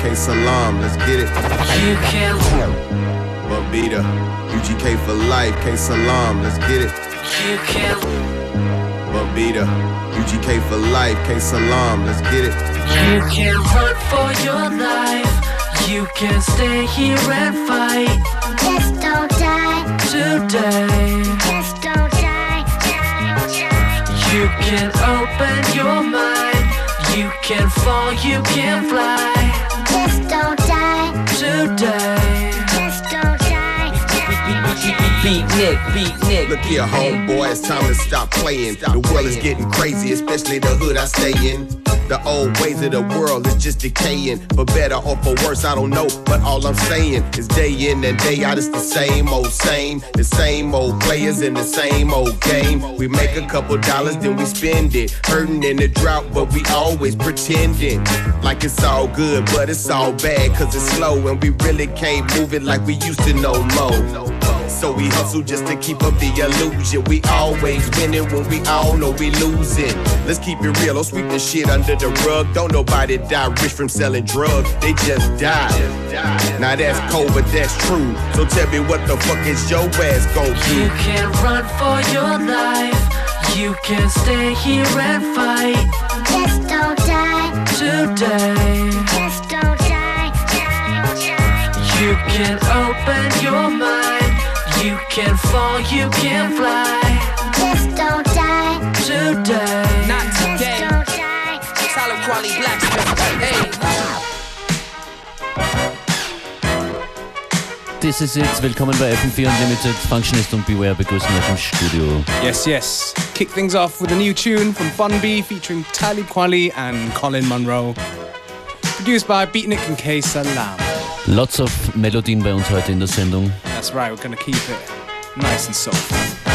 K-Salaam, let's get it. You can. Babita, UGK for life, K-Salaam, let's get it. You can. Babita, UGK for life, K-Salaam, let's get it. You can run for your life. You can stay here and fight Just don't die, today. just don't die, die, die. You can open your mind. You can fall, you can fly Just don't die, today. Beat Nick, Beatnick. Look here, homeboy, it's time to stop playing. The world is getting crazy, especially the hood I stay in. The old ways of the world is just decaying. For better or for worse, I don't know. But all I'm saying is day in and day out, it's the same old same. The same old players in the same old game. We make a couple dollars, then we spend it. Hurting in the drought, but we always pretending. Like it's all good, but it's all bad, cause it's slow. And we really can't move it like we used to no more. So we hustle just to keep up the illusion. We always winning when we all know we losing. Let's keep it real, don't sweep the shit under the rug. Don't nobody die rich from selling drugs, they just die. Now that's cold, but that's true. So tell me what the fuck is your ass gon' You do? You can run for your life. You can stay here and fight Just don't die, today. just don't die, die, die. You can open your mind. You can fall, you can fly Just don't die, today. Not just today. don't die. Solid quality blacksmith. Hey. This is it. Willkommen bei FM4 Unlimited. Functionist und Beware begrüßen euch im Studio. Yes, yes. Kick things off with a new tune from Bun B featuring Talib Kweli and Colin Munroe. Produced by Beatnick and K-Salaam. Lots of Melodien bei uns heute in der Sendung. That's right, we're gonna keep it nice and soft.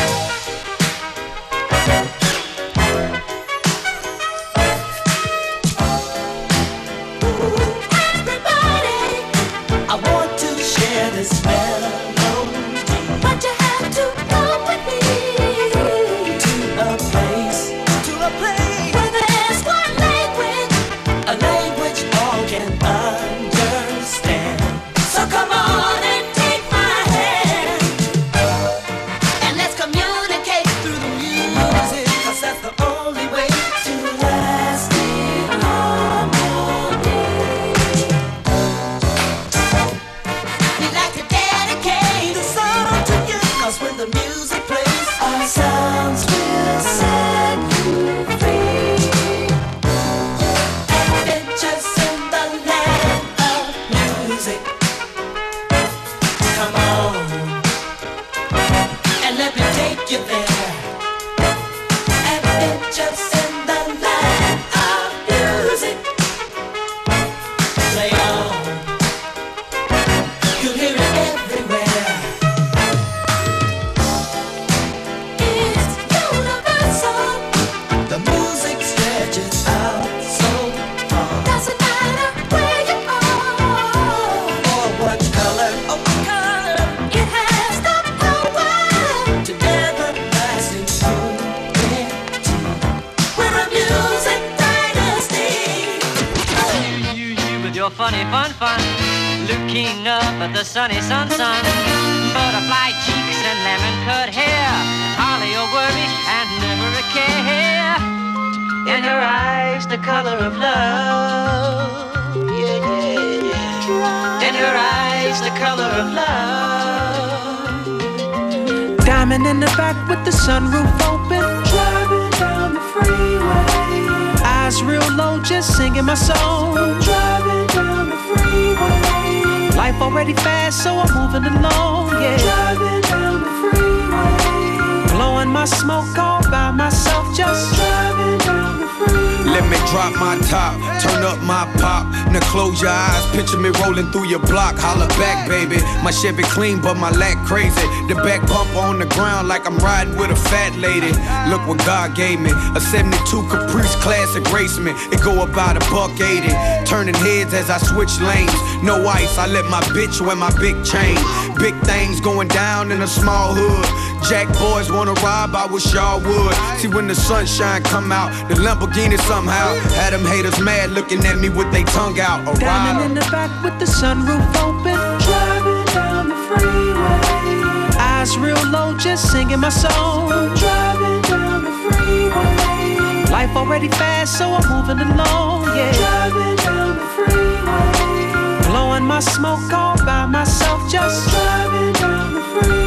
In the back with the sunroof open. Driving down the freeway. Eyes real low, just singing my song. Driving down the freeway. Life already fast, so I'm moving along. Yeah. Driving down the freeway. Blowing my smoke all by myself, just Driving down the freeway. Let me drop my top, turn up my pop. Now close your eyes, picture me rolling through your block. Holla back, baby. My Chevy clean, but my lack crazy. The back bump on the ground like I'm riding with a fat lady. Look what God gave me. A 72 Caprice Classic Raceman. It go about a buck 80. Turning heads as I switch lanes. No ice, I let my bitch wear my big chain. Big things going down in a small hood. Jack boys wanna rob, I wish y'all would. See when the sunshine come out, the Lamborghini somehow had them haters mad looking at me with their tongue out. A Diamond in the back with the sunroof open. Driving down the freeway. Eyes real low, just singing my song. Driving down the freeway. Life already fast, so I'm moving along. Yeah. Driving down the freeway. Blowing my smoke all by myself, just driving down the freeway.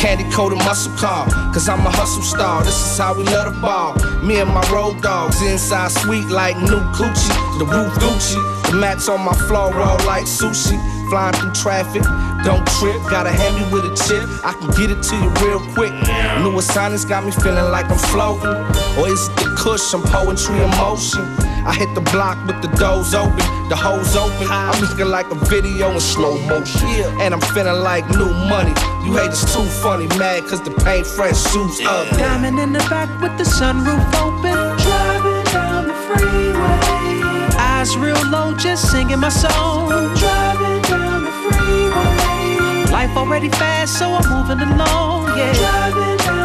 Candy coated muscle car, cause I'm a hustle star. This is how we love the ball. Me and my road dogs inside sweet like new coochie. The roof Gucci, the mats on my floor roll like sushi. Flying through traffic, don't trip. Gotta hand me with a chip, I can get it to you real quick. New assignments got me feeling like I'm floating. Or is it the kush, some poetry in motion? I hit the block with the doors open, the hoes open. I'm looking like a video in slow motion. And I'm feeling like new money. You hate haters too funny, mad cause the paint fresh shoes up. Diamond in the back with the sunroof open. Driving down the freeway. Eyes real low, just singing my song. Driving down the freeway. Life already fast, so I'm moving along. Yeah. Driving down the freeway.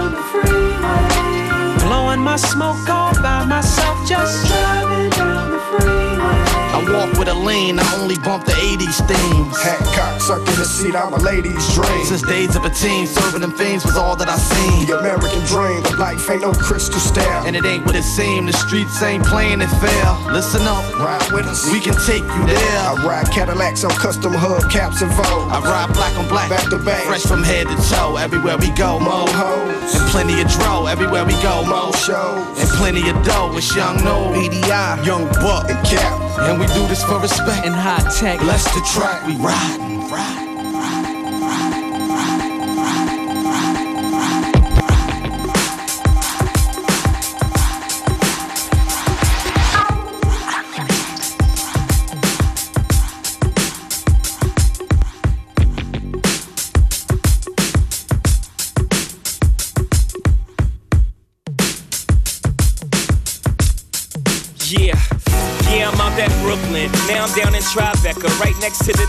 Blowing my smoke all by myself, just driving down the freeway. I walk with a lean, I only bump the 80s themes. Hat cock, suck in the seat, I'm a lady's dream. Since days of a teen, serving them things was all that I seen. The American dream, but life ain't no crystal stair. And it ain't what it seemed, the streets ain't playing it fair. Listen up, Ride with us. we can take you there. I ride Cadillacs on custom hubcaps and Vogue. I ride black on black, Back to back. fresh from head to toe. Everywhere we go, mo hoes. and plenty of dro. Everywhere we go, mo Mo shows. and plenty of dough. It's young no EDI, Young Buck, and Cap. And we do this for respect. In high tech. Bless the track, we ride, ride. Next to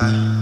don't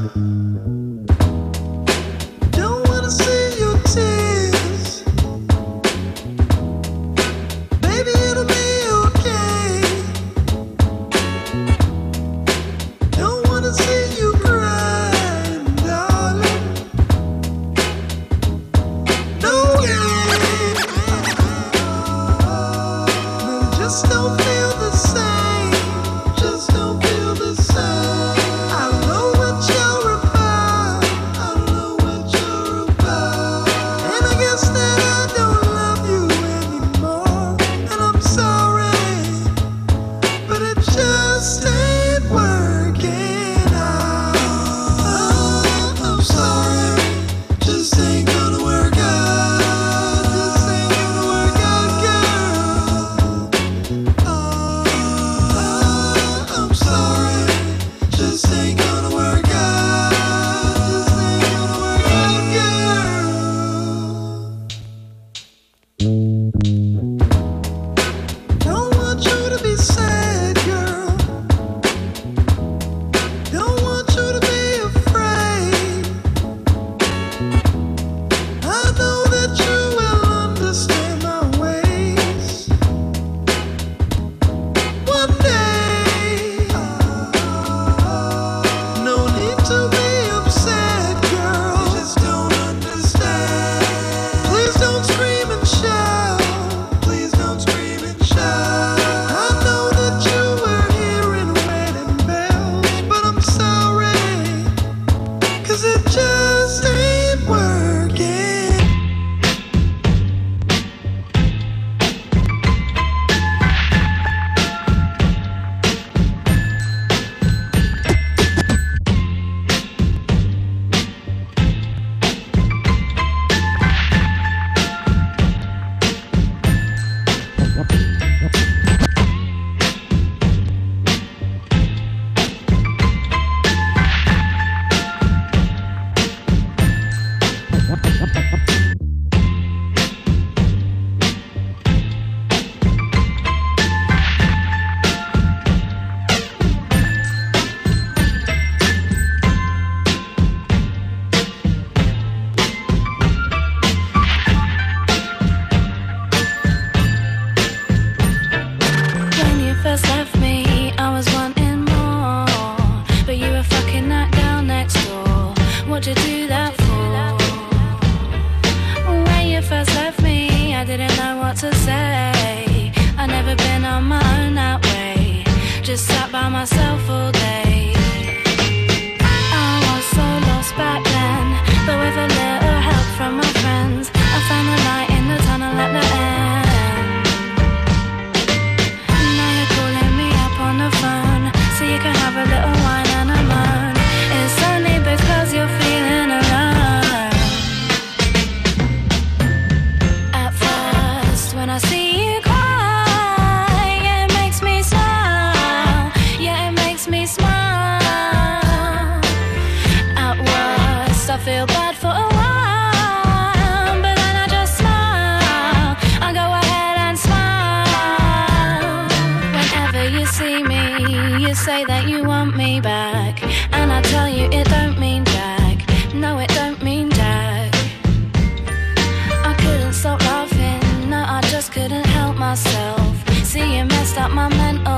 myself. See, you messed up my mental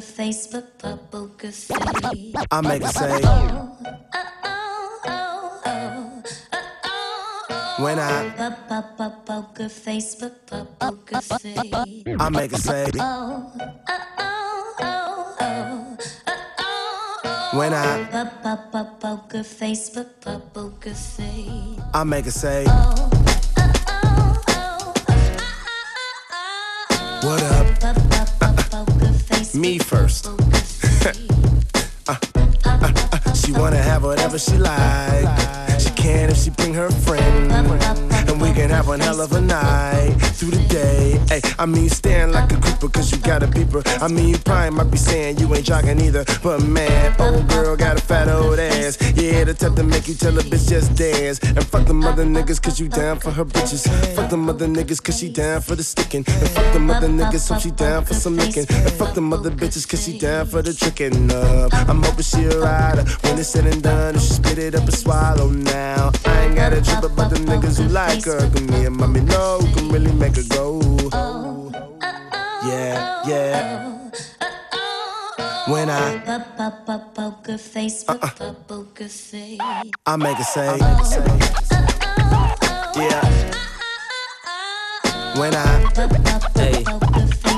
Poker face, poker face. I make it say when I Poker face, poker face. I make it say when I Poker face, poker face. I make it say what up me first. Uh, uh, uh, she wanna have whatever she like. She can if she bring her friend and we can have one hell of a night through the day. Hey I mean stand like a creeper cause you got a beeper I mean you probably might be saying you ain't jogging either. But man old girl got yeah the type to make you tell a bitch just dance. And fuck the mother niggas cause you down for her bitches. Fuck the mother niggas cause she down for the sticking. And fuck the mother niggas so she down for some licking. And fuck the mother bitches cause she down for the tricking up. I'm hoping she a rider. When it's said and done and she spit it up and swallow now. I ain't got a trip about them niggas who like her. Cause me and mommy know who can really make her go. Oh, oh, oh, yeah yeah when I Poker face, poker face. I make a say yeah when I Hey.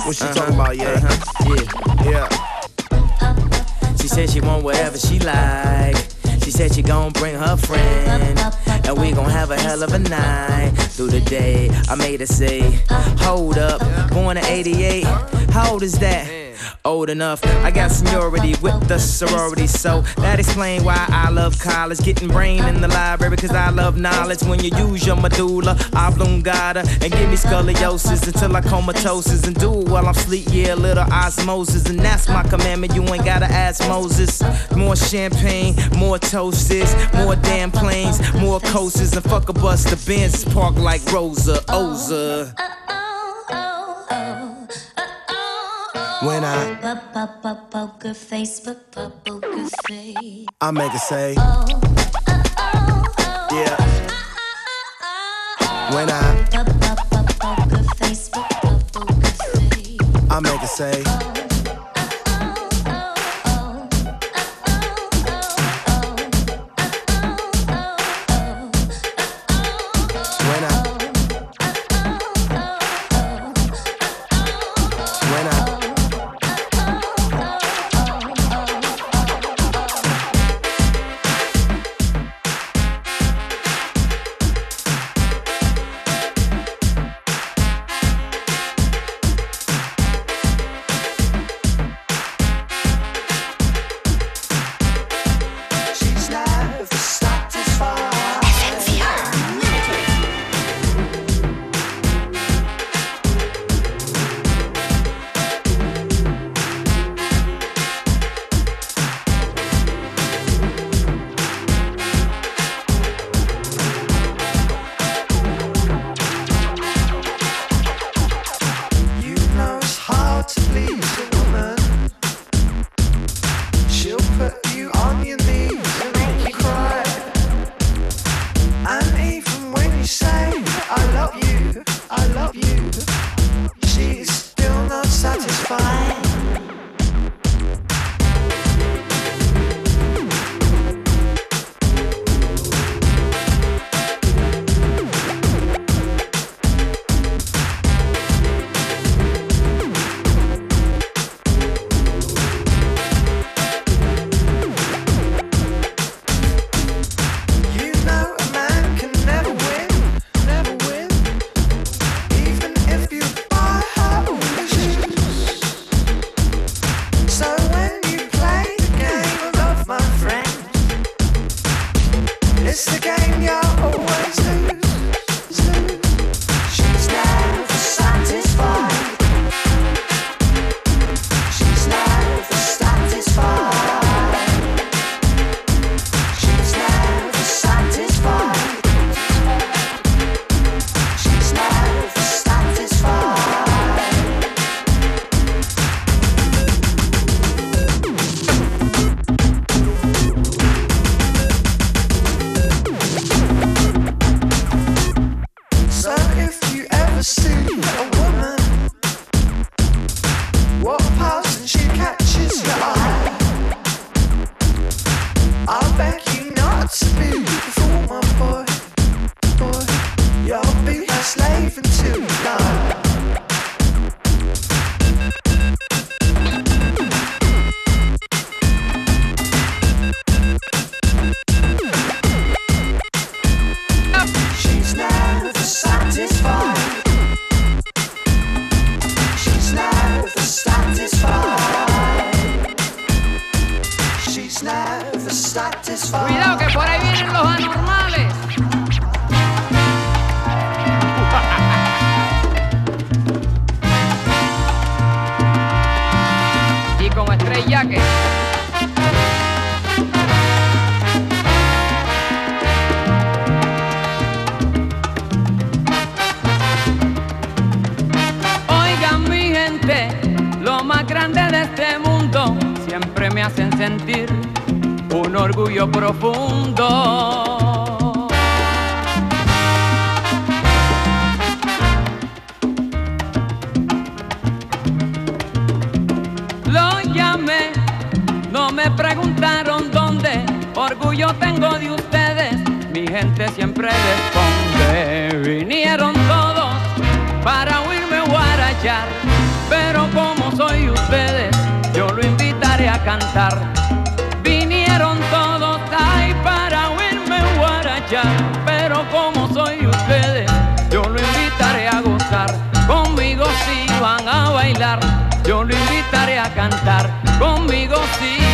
what she talking about yeah Uh-huh. Yeah. yeah She said she want whatever she like. She said she gon' bring her friend. And we gon' have a hell of a night through the day. I made her say, Hold up, born in 88. How old is that? Old enough. I got seniority with the sorority, so that explain why I love college. Getting brain in the library, cause I love knowledge. When you use your medulla oblongata and give me scoliosis until I comatosis and do it while I'm sleep. Yeah, little osmosis, and that's my commandment. You ain't gotta ask Moses. More champagne, more toasts, more damn planes, more coasters, and fuck a bus. The Benz park like Rosa Oza. Uh, uh, uh, when I Poker face, poker face. I make it say yeah when I Poker face. I make it say me hacen sentir un orgullo profundo. Lo llamé, no me preguntaron dónde, orgullo tengo de ustedes, mi gente siempre responde, vinieron todos para huirme guarachar, pero como soy ustedes cantar. Vinieron todos ahí para oírme guarachar, pero como soy ustedes, yo lo invitaré a gozar. Conmigo si van a bailar, yo lo invitaré a cantar. Conmigo si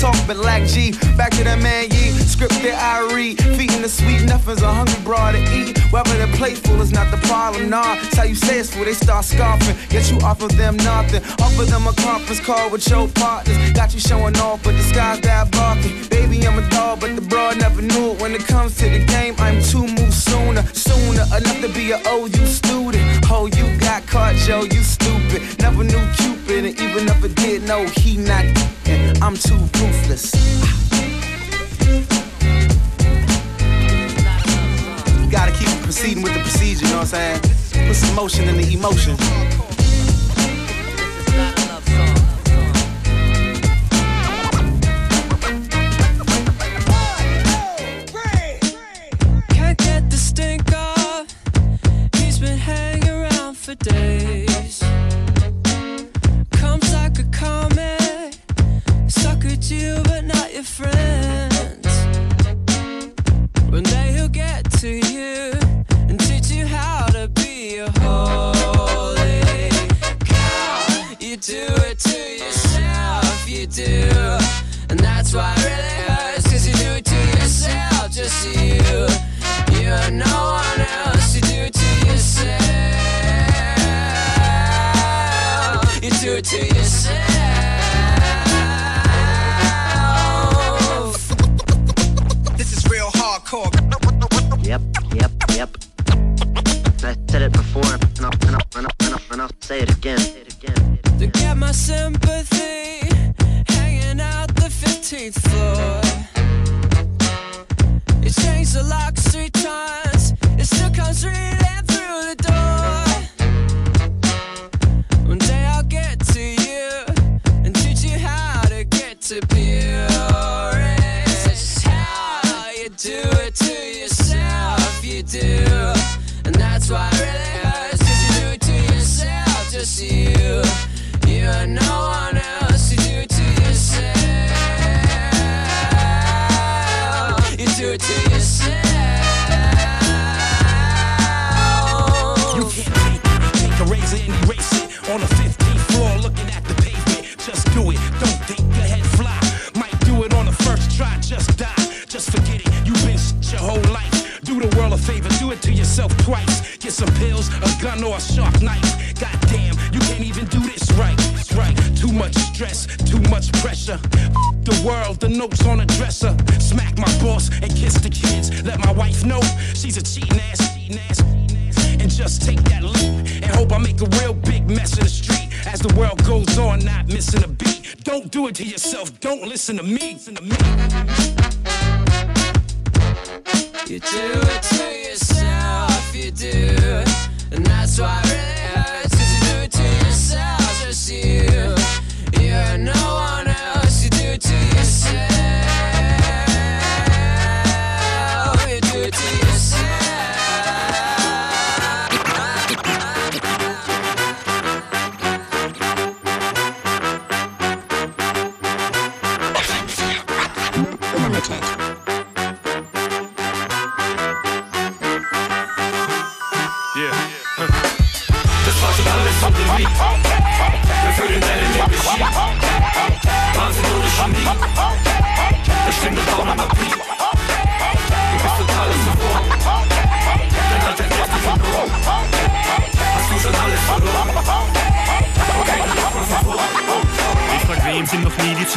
talk, but like G. Back to that man, Yee. Script that I read. Feeding the sweet, nothing's a hungry broad to eat. Whether they're playful is not the problem, nah. It's how you say it's for they start scoffing. Yet you offer them nothing. Offer them a conference call with your partners. Got you showing off, but disguise that barking. Baby, I'm a dog, but the broad never knew it. When it comes to the game, I'm two moves sooner. Sooner enough to be an OU student. Oh, you got caught, Joe, you stupid. Never knew Cupid, and even if I did know he not, I'm too ruthless. You gotta keep proceeding with the procedure, you know what I'm saying? Put some motion in the emotion. You and no one else, you do it to yourself. You do it to yourself. You can't take it. Take a razor and erase it. On the 15th floor, looking at the pavement. Just do it. Don't think ahead, fly. Might do it on the first try. Just die. Just forget it. You've been shit your whole life. Do the world a favor. Do it to yourself twice. Get some pills, a gun, or a sharp knife. Stress, too much pressure. The world, the notes on the dresser. Smack my boss and kiss the kids. Let my wife know she's a cheating ass, cheating ass. And just take that leap and hope I make a real big mess in the street. As the world goes on, not missing a beat. Don't do it to yourself, don't listen to me. Listen to me. You do it to yourself, you do. And that's why it really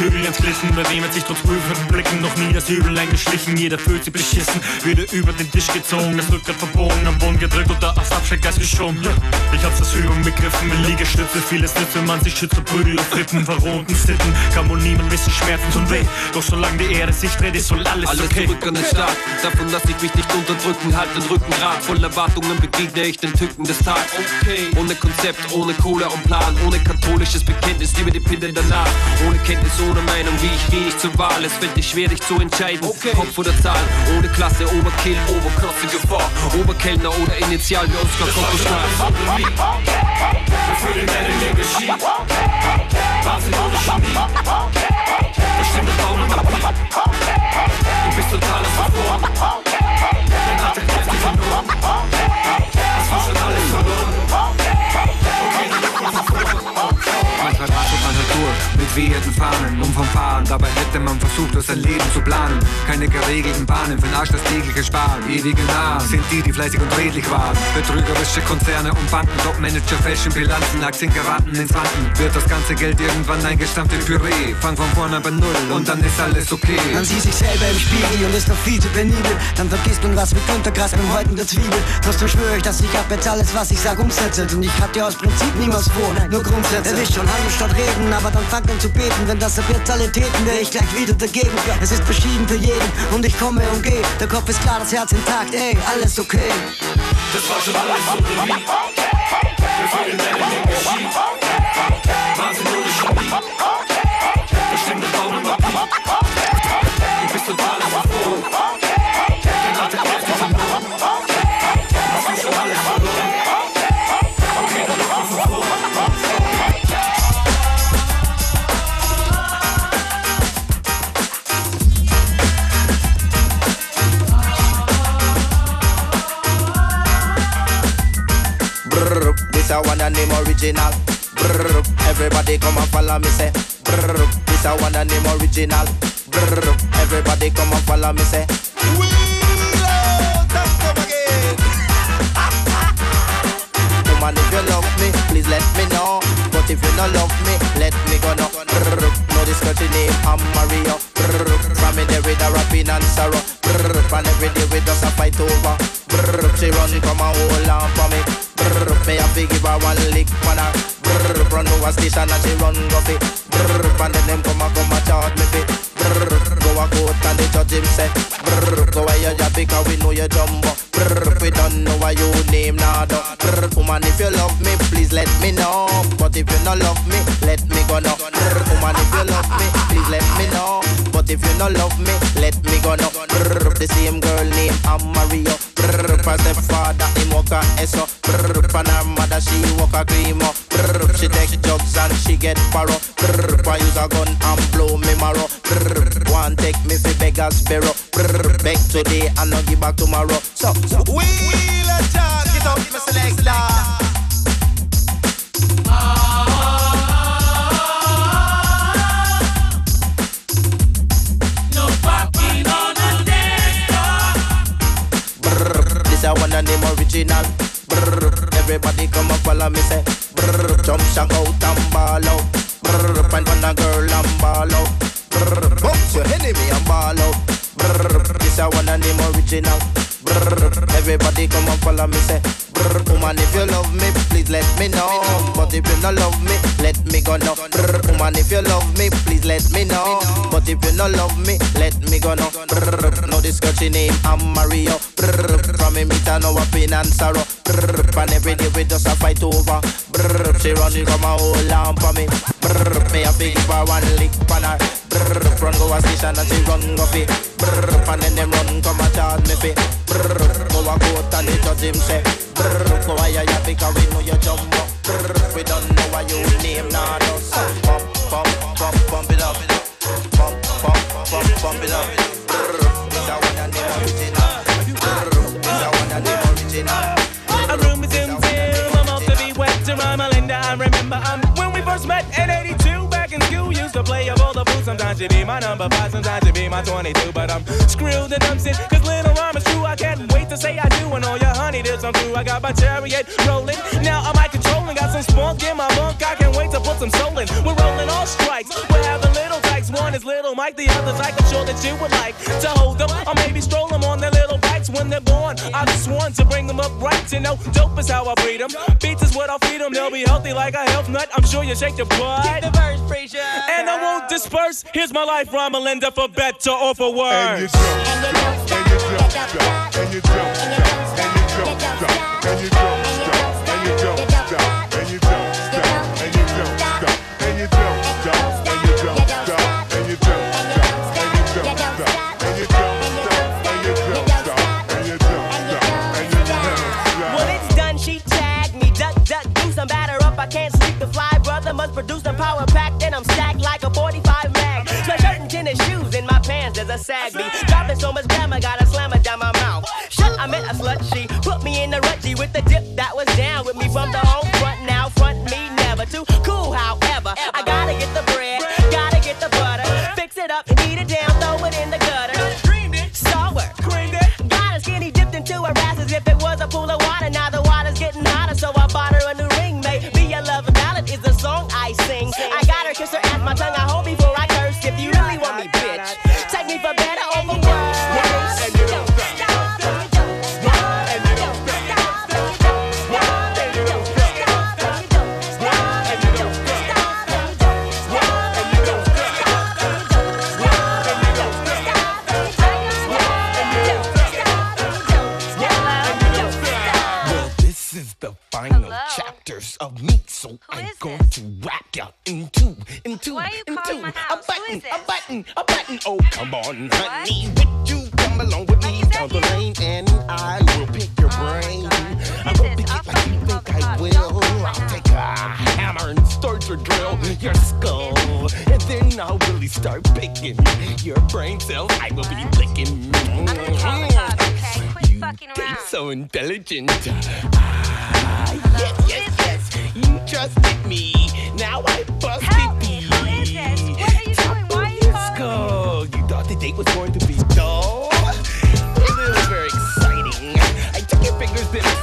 Zügel? Bei wem hat sich trotz prüfenden Blicken noch nie das Übel eingeschlichen? Jeder fühlt sich beschissen, wieder über den Tisch gezogen, das Rückgrat verbogen, am Boden gedrückt und der Ast Abschreckgeist geschoben. Ja, ich hab's das Übung begriffen, mit Liegestütze, vieles nützt, wenn man sich schützt vor Prügel auf Rippen, verrohten Sitten, kann wohl niemand wissen, Schmerzen tun weh. Doch solange die Erde sich dreht, ist soll alles, Alles okay. zurück an den Start. Davon lass ich mich nicht unterdrücken, halt den Rücken grad. Voll Erwartungen begegne ich den Tücken des Tags. Okay. Ohne Konzept, ohne Kohle und Plan, ohne katholisches Bekenntnis, liebe die Pille danach. Ohne Kenntnis, ohne ohne Meinung, wie ich wenig zur Wahl. Es fällt dir schwer, dich zu entscheiden. Okay. Kopf oder Zahl, ohne Klasse, Oberkill, Oberklasse, Gefahr. Oberkellner oder Initial, wie Oskar Kokoschnall. Wir fühlen deine Legacy. Wahnsinnige Chemie. Bestimmte Baum und Du bist total verloren. Dein Alltag läuft dich verloren. Hast du schon alles verloren? Okay, dann komm verloren. Manchmal warst du, manchmal denn man versucht, aus sein Leben zu planen. Keine geregelten Bahnen, für den Arsch das tägliche Sparen. Ewige Nahen sind die, die fleißig und redlich waren. Betrügerische Konzerne und Banken, Top-Manager, Fashion-Bilanzen, Aktien geraten ins Wanken. Wird das ganze Geld irgendwann eingestampft in Püree. Fang von vorne bei Null und dann ist alles okay. Man sieht sich selber im Spiegel und ist doch viel zu penibel. Dann vergisst man was mit Untergras beim Häuten der Zwiebel. Trotzdem schwöre ich, dass ich ab jetzt alles, was ich sag, umsetze. Und ich hatte aus Prinzip niemals vor, nur Grundsätze. Erwischt schon handeln statt reden, aber dann an zu beten. Wenn das ab jetzt alle täten, wäre ich gleich wieder dagegen. Es ist verschieden für jeden und ich komme und gehe. Der Kopf ist klar, das Herz intakt, ey, alles okay. Das war schon alles so wie Bevor den Wellen geschieht Wahnsinn original. Brrr, everybody come and follow me say. Brrr, this a one and name original. Brrr, everybody come and follow me say. Come again. Woman, if you love me, please let me know. If you not love me, let me go now. Brrr, no discussion name, I'm Mario. From me there with a rapping and sorrow. And every day we just a fight over. She run come and hold on for me. Me have to give her one lick for her. Run over station and she run go fit. Brrr, and then them come and come and charge me fit. Brrr, go a court and the judge him say. Brrr, go where you job because we know you jumbo. Brrr, we don't know why you name nada. Brrr, woman if you love me, please let me know. But if you not love me, let me go now. Brrr, woman if you love me, please let me know. But if you not love me, let me go now. Brrr, the same girl name I'm Mario. Brrr, for the father him walk a eso. Brrr, for her mother she walk a creamo. Brrr, she take drugs and she get paro. Brrr, for use a gun and blow me marrow. Brrr, one take me fi beggars bureau. Brrr, beg today and not give back tomorrow. So, so we let's talk it up, me selector. Original. Brrr, everybody come up follow me say. Brrr, jump shout out and ball out. Brrr, find one a girl and ball out. Brrr, bounce your enemy and ball out. Brrr, this a one and name original. Brrr, everybody come up follow me say. Brrr, woman if you love me, please let me know. But if you not love me, let me go now. Brrr, woman if you love me, please let me know. But if you not love me, let me go now. Brrr, no discussion name, I'm Mario. Brrr, from me meet know a pain and sorrow. Brrr, and every day we just a fight over. Brrr, she run come and hold on for me. Brrr, me a big for one lick for her. Brrr, run go a station and she run go fit. Brrr, and then them run come and charge me fit. Brrr, go a court and the judge him say. Brrr, go a ya because we know you jumbo. Brrr, we don't know why you name nah no so bump bump bump bump it up. Bump bump bump bump it up. Used to play of all the fools. Sometimes you be my number five, sometimes you be my 22. But I'm screwed and I'm sick, cause little rhyme is true. I can't wait to say I do. And all your honey dips I'm through. I got my chariot rolling. Now I'm out controlling. Got some spunk in my bunk. I can't wait to put some soul in. We're rolling all strikes. We're having little types. One is little Mike, the other's like I'm sure that you would like to hold them. Or maybe stroll them on their little bikes when they're born. I just want to bring them up right. You know, dope is how I breed them. Beats is what I'll feed them. They'll be healthy like a health nut. I'm sure you shake your butt. Get the verse, preacher. And I won't disperse. Here's my life, rhyme Melinda, for better or for worse. When brother must produce power pack. Then I'm stacked like a 45 mag. Sweatshirt and tennis shoes in my pants. There's a sag me. Dropping so much glamour, gotta slam it down my mouth. Shut, I meant a slut. She put me in the rut. G with the dip a button, a button. Oh, come on, honey, would you come along with me down the lane and I will pick your brain? I will pick it like you think I will. I'll take a hammer and start to drill your skull, and then I'll really start picking your brain cells. I will be licking. You taste so intelligent. Ah, yes, yes, yes. You trusted me. Now I busted the date was going to be dull? It was very exciting. I took your fingers, then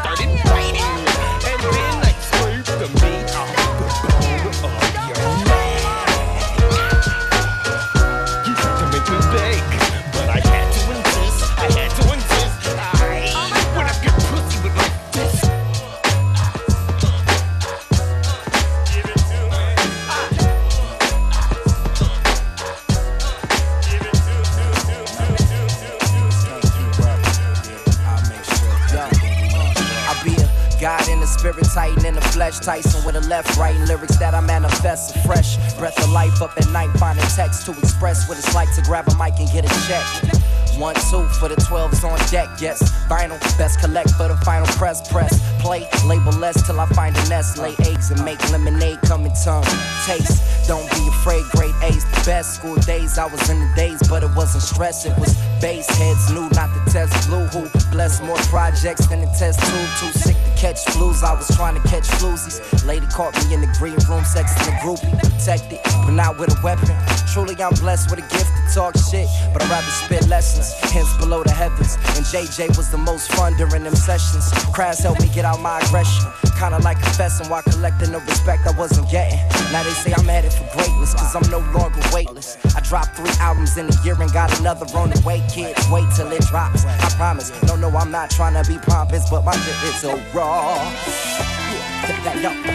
Titan in the flesh, Tyson with a left, writing lyrics that I manifest. Fresh breath of life up at night, finding text to express what it's like to grab a mic and get a check. One, two for the 12s on deck, yes. Vinyl, best collect for the final press, press. Play, label less till I find a nest. Lay eggs and make lemonade come in tongue. Taste, don't be afraid, grade A's best. School days, I was in the days, but it wasn't stress. It was base heads, knew not to test blue. Who bless more projects than the test tube. Too sick to catch flus, I was trying to catch floozies. Lady caught me in the green room, sex in the groupie. Protected, but not with a weapon. Truly, I'm blessed with a gift to talk shit, but I'd rather spit lessons. Hence, below the heavens. And JJ was the most fun during them sessions. Crash helped me get out my aggression. Kinda like confessing while collecting the respect I wasn't getting. Now they say I'm headed for greatness, cause I'm no longer weightless. I dropped three albums in a year and got another on the way, kids. Wait till it drops. I promise. No, no, I'm not trying to be pompous, but my shit is so raw.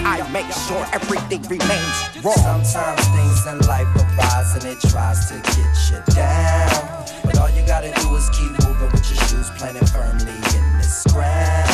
I make sure everything remains raw. Sometimes things in life arise and it tries to get you down. But all gotta do is keep moving with your shoes planted firmly in this ground.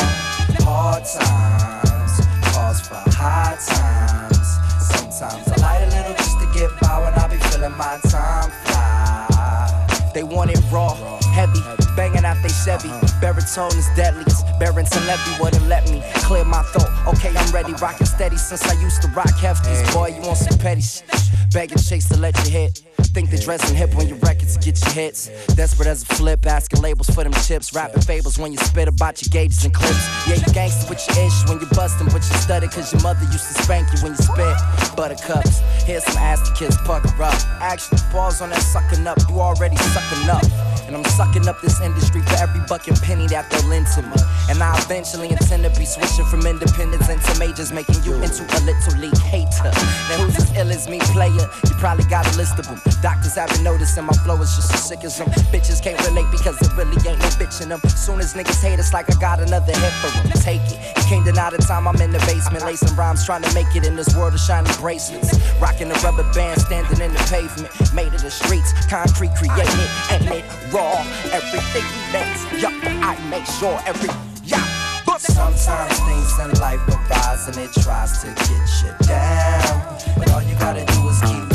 Hard times calls for high times. Sometimes I light a little just to get by when I be feeling my time fly. They want it raw, heavy, banging out they Chevy. Baritone is deadliest. Barrington Levy wouldn't let me clear my throat. Okay, I'm ready, rockin' steady since I used to rock hefties. Boy, you want some petty shit? Begging chase to let you hit. Think the dressing hip when your records get your hits. Desperate as a flip, asking labels for them chips. Rapping fables when you spit about your gauges and clips. Yeah, you gangster with your ish when you bustin', but you stutter cause your mother used to spank you when you spit. Buttercups, here's some ass to kiss, pucker up. Action, balls on that sucking up, you already sucking up. And I'm sucking up this industry for every bucket penny that they'll lend to me. And I eventually intend to be switching from independence into majors, making you into a little league hater. Now who's as ill as me, player? You probably got a list of them. Doctors haven't noticed, and my flow is just as sick as them. Bitches can't relate because there really ain't no bitch in them. Soon as niggas hate us, like I got another hit for them. Take it. You can't deny the time I'm in the basement, lacing rhymes, trying to make it in this world of shiny bracelets. Rocking a rubber band, standing in the pavement. Made of the streets, concrete created, ain't it raw? Everything remains, yup, I make sure every, yeah. But Sometimes things in life arise and it tries to get you down. But all you gotta do is keep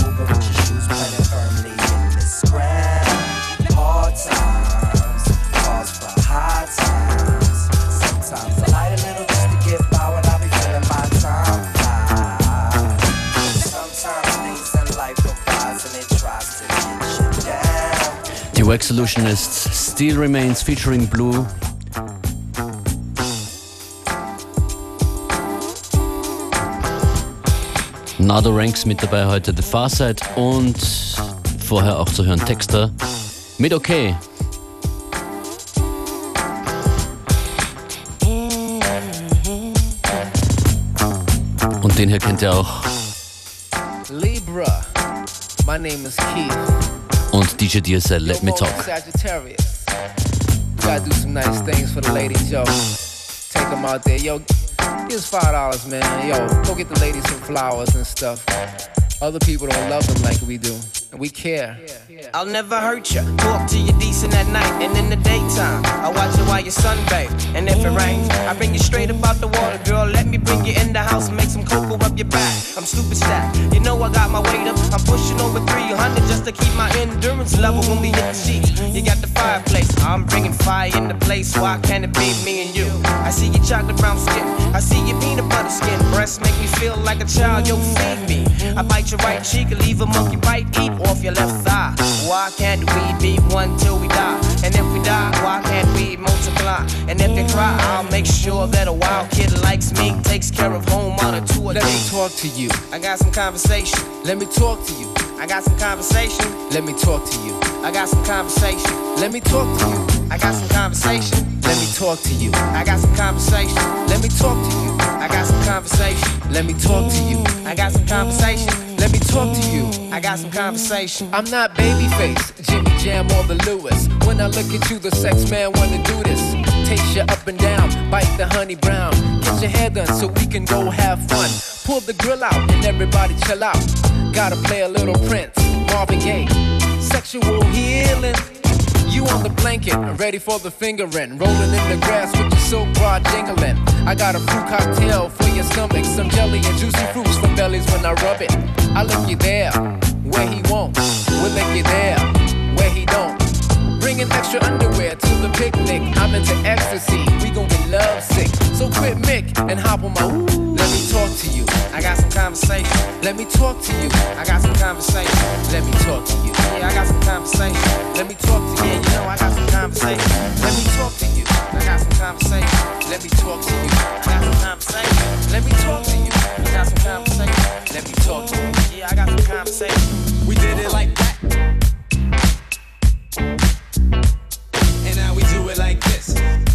Wax Solutionists Still Remains featuring Blue. Nado Ranks mit dabei heute The Far Side und vorher auch zu hören Texter mit Okay. Und den hier kennt ihr auch. Libra, my name is Keith. Und DJ DSL, Let Me Talk. Gotta do some nice things for the ladies, yo. Take them out there, yo. Give us five dollars, man. Yo, go get the ladies some flowers and stuff. Other people don't love them like we do, and we care. I'll never hurt you. Talk to you at night and in the daytime. I watch you while you sunbathe. And if it rains, I bring you straight up out the water, girl. Let me bring you in the house and make some cocoa up your back. I'm stupid stacked. You know I got my weight up. I'm pushing over 300 just to keep my endurance level when we hit the sheets. You got the fireplace. I'm bringing fire in the place. Why can't it be me and you? I see your chocolate brown skin. I see your peanut butter skin. Breasts make me feel like a child. Yo, feed me. I bite your right cheek and leave a monkey bite. Eat off your left thigh. Why can't we be one till we die? And if we die, why can't we multiply? And if they cry, I'll make sure that a wild kid likes me takes care of home on a a Let me talk to you. I got some conversation. Let me talk to you. I got some conversation. Let me talk to you. I got some conversation. Let me talk to you. I got some conversation. Let me talk to you. I got some conversation. Let me talk to you. I got some conversation. Let me talk to you. I got some conversation. Let me talk to you. I got some conversation. I'm not babyface, Jimmy Jam or the Lewis. When I look at you, the sex man wanna do this. Taste you up and down, bite the honey brown. Get your hair done so we can go have fun. Pull the grill out and everybody chill out. Gotta play a little Prince, Marvin Gaye. Sexual healing. You on the blanket, ready for the fingering. Rolling in the grass with your silk bra jingling. I got a fruit cocktail for your stomach. Some jelly and juicy fruits for bellies when I rub it. I lick you there, where he won't. We'll lick you there, where he don't. Bringing extra underwear to the picnic. I'm into ecstasy. We gon' get love sick. So quit Mick and hop on my ooh. Let me talk to you. I got some conversation. Let me talk to you. I got some conversation. Let me talk to you. Yeah, I got some conversation. Let me talk to Yeah, you. you know I got some conversation. Let me talk to you. I got some conversation. Let me talk to you. I got some conversation. Let me talk to you. I got some conversation. Let me talk to you. Yeah, I got some conversation. We did it like it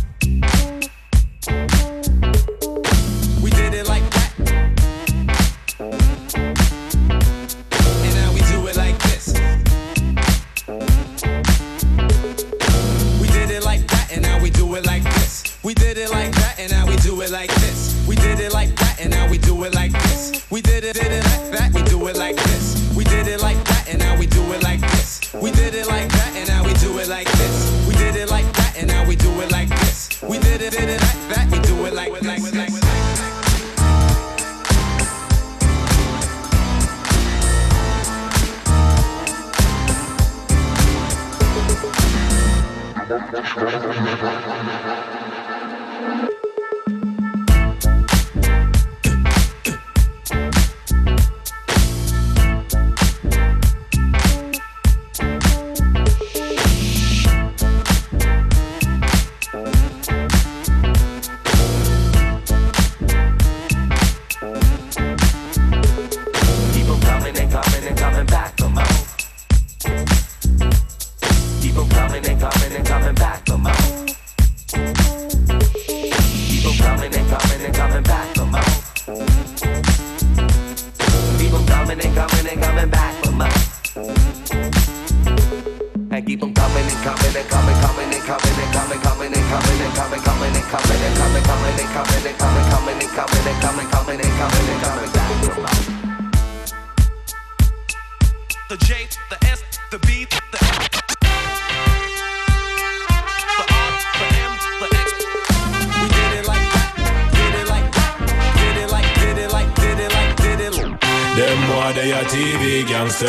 They a TV gangster?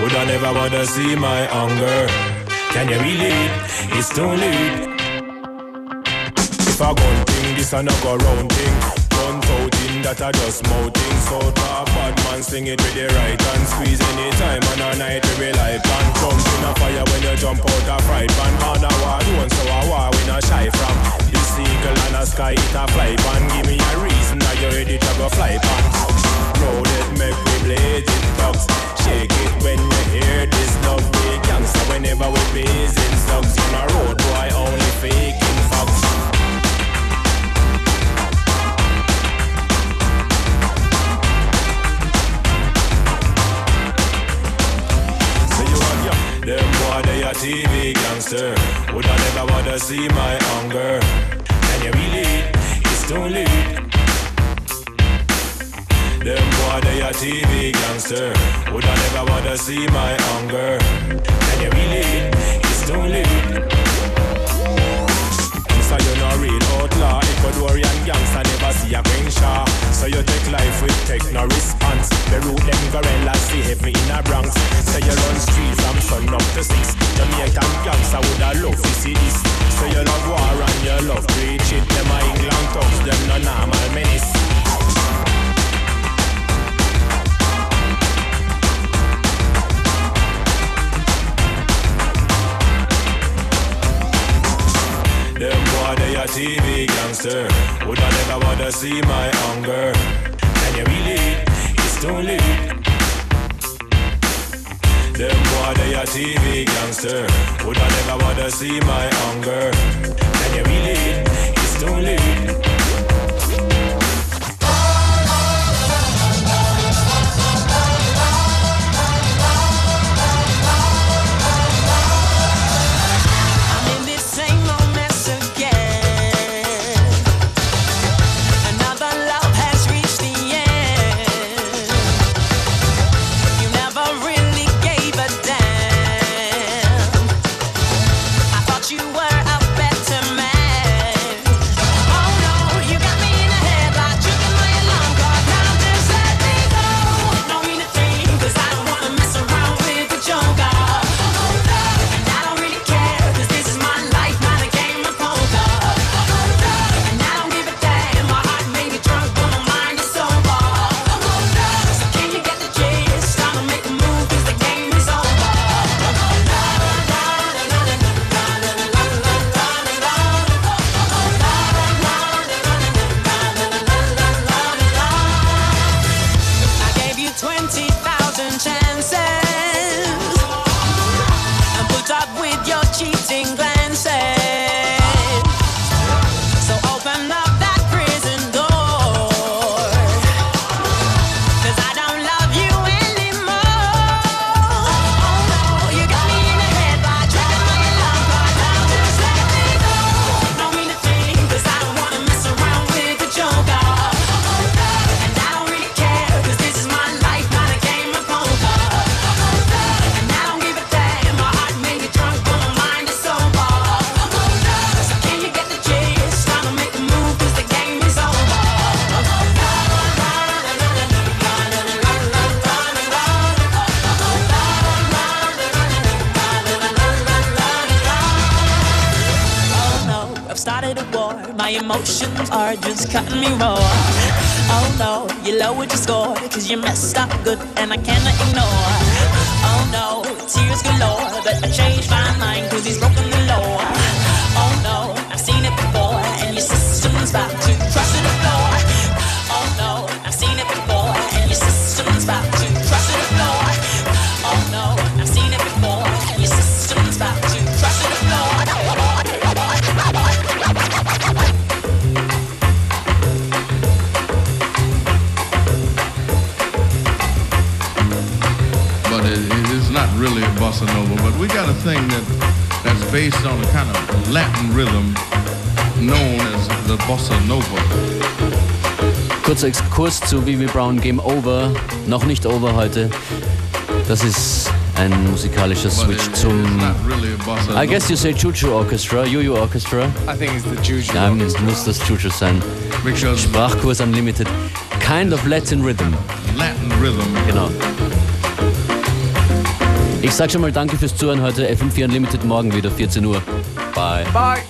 Would I never wanna see my hunger? Can you believe it's too late. If a gun thing, this a no go round thing. Gun touting, that I just mouthing So talk bad man, sling it with the right hand. Squeeze anytime on a night we rely pan. Jump in a fire when you jump out a fried pan. On a war zone, so a war we not shy from. This eagle and a sky, it a fly pan. Give me a reason that you ready to go fly pan crowded, make we blaze it box. Shake it when you hear this love. We gangsta whenever we busy stocks. On a road boy, only faking fox. Them boy they a TV gangster Would I never wanna see my hunger Can you really? It's too late them boy they a TV gangster. Woulda never wanna see my hunger. Can you relate? It's too late. So you're no real outlaw. Ecuadorian gangster never see a queen shaw So you take life with take no response The root them gorillas see heavy in a Bronx. So you run street from sun up to six. Jamaican gangster woulda love to see this. So you love war and you love preach it. Them a England thugs, them no normal menace boy they a TV gangster. Woulda never wanna see my hunger? Can you relate? It's too late. Them boy they a TV gangster. Woulda never wanna see my hunger? Can you relate? It's too late just cutting me raw. Oh no, you lowered your score, cause you messed up good and I cannot ignore. Oh no, tears galore, but I changed my Latin rhythm known as the bossa nova. Kurzer Exkurs zu Vivi Brown Game Over. Noch nicht over heute. Das ist ein musikalischer Switch zum. Really a bossa I guess you say Juju Orchestra, Juju Orchestra. I think it's the Juju. Nein, es muss das Juju sein. Sprachkurs Unlimited. Kind of Latin Rhythm. Latin Rhythm. Genau. Ich sag schon mal danke fürs Zuhören heute. FM4 Unlimited morgen wieder, 14 Uhr. Bye. Bye.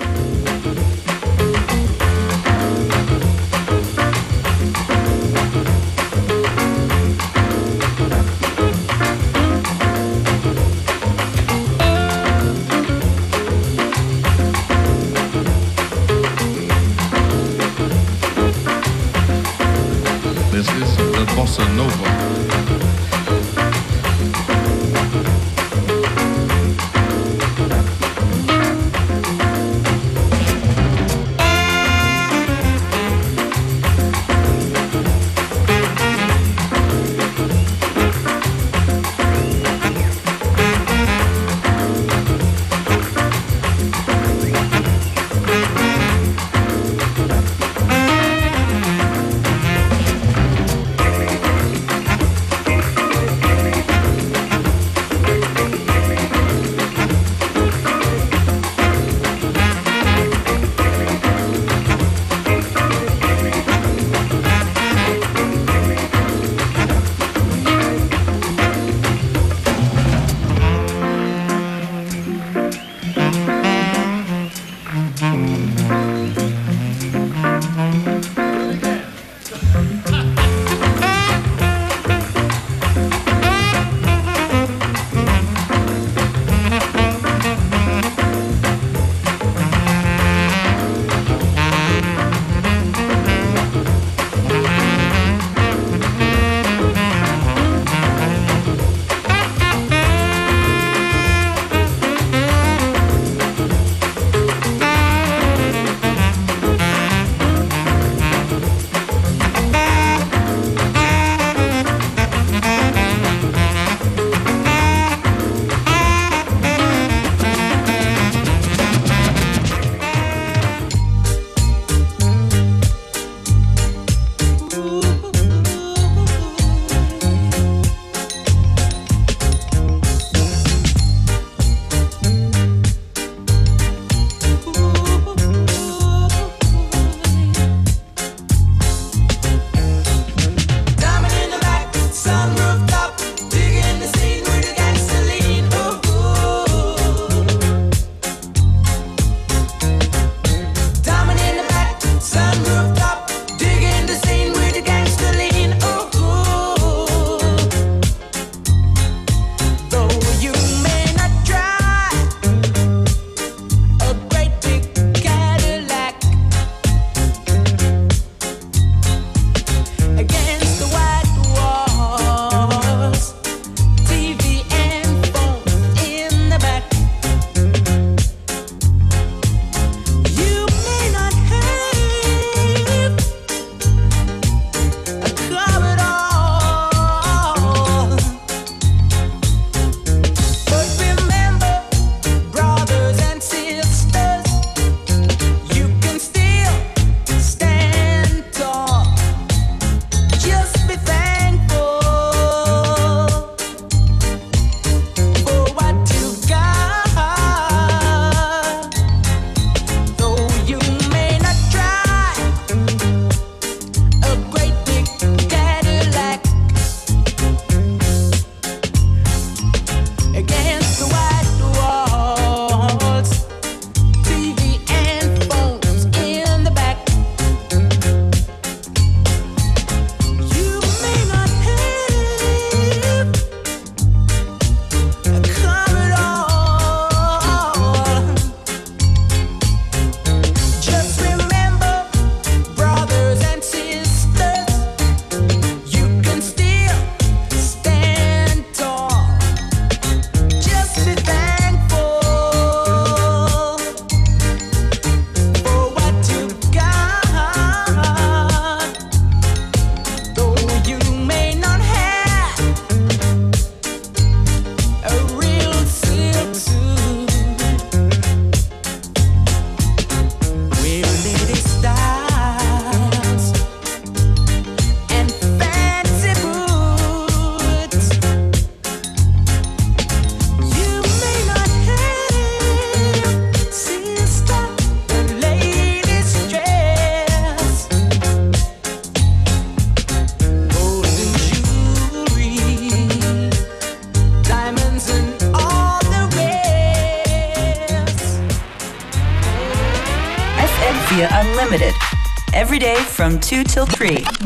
From 2 till 3.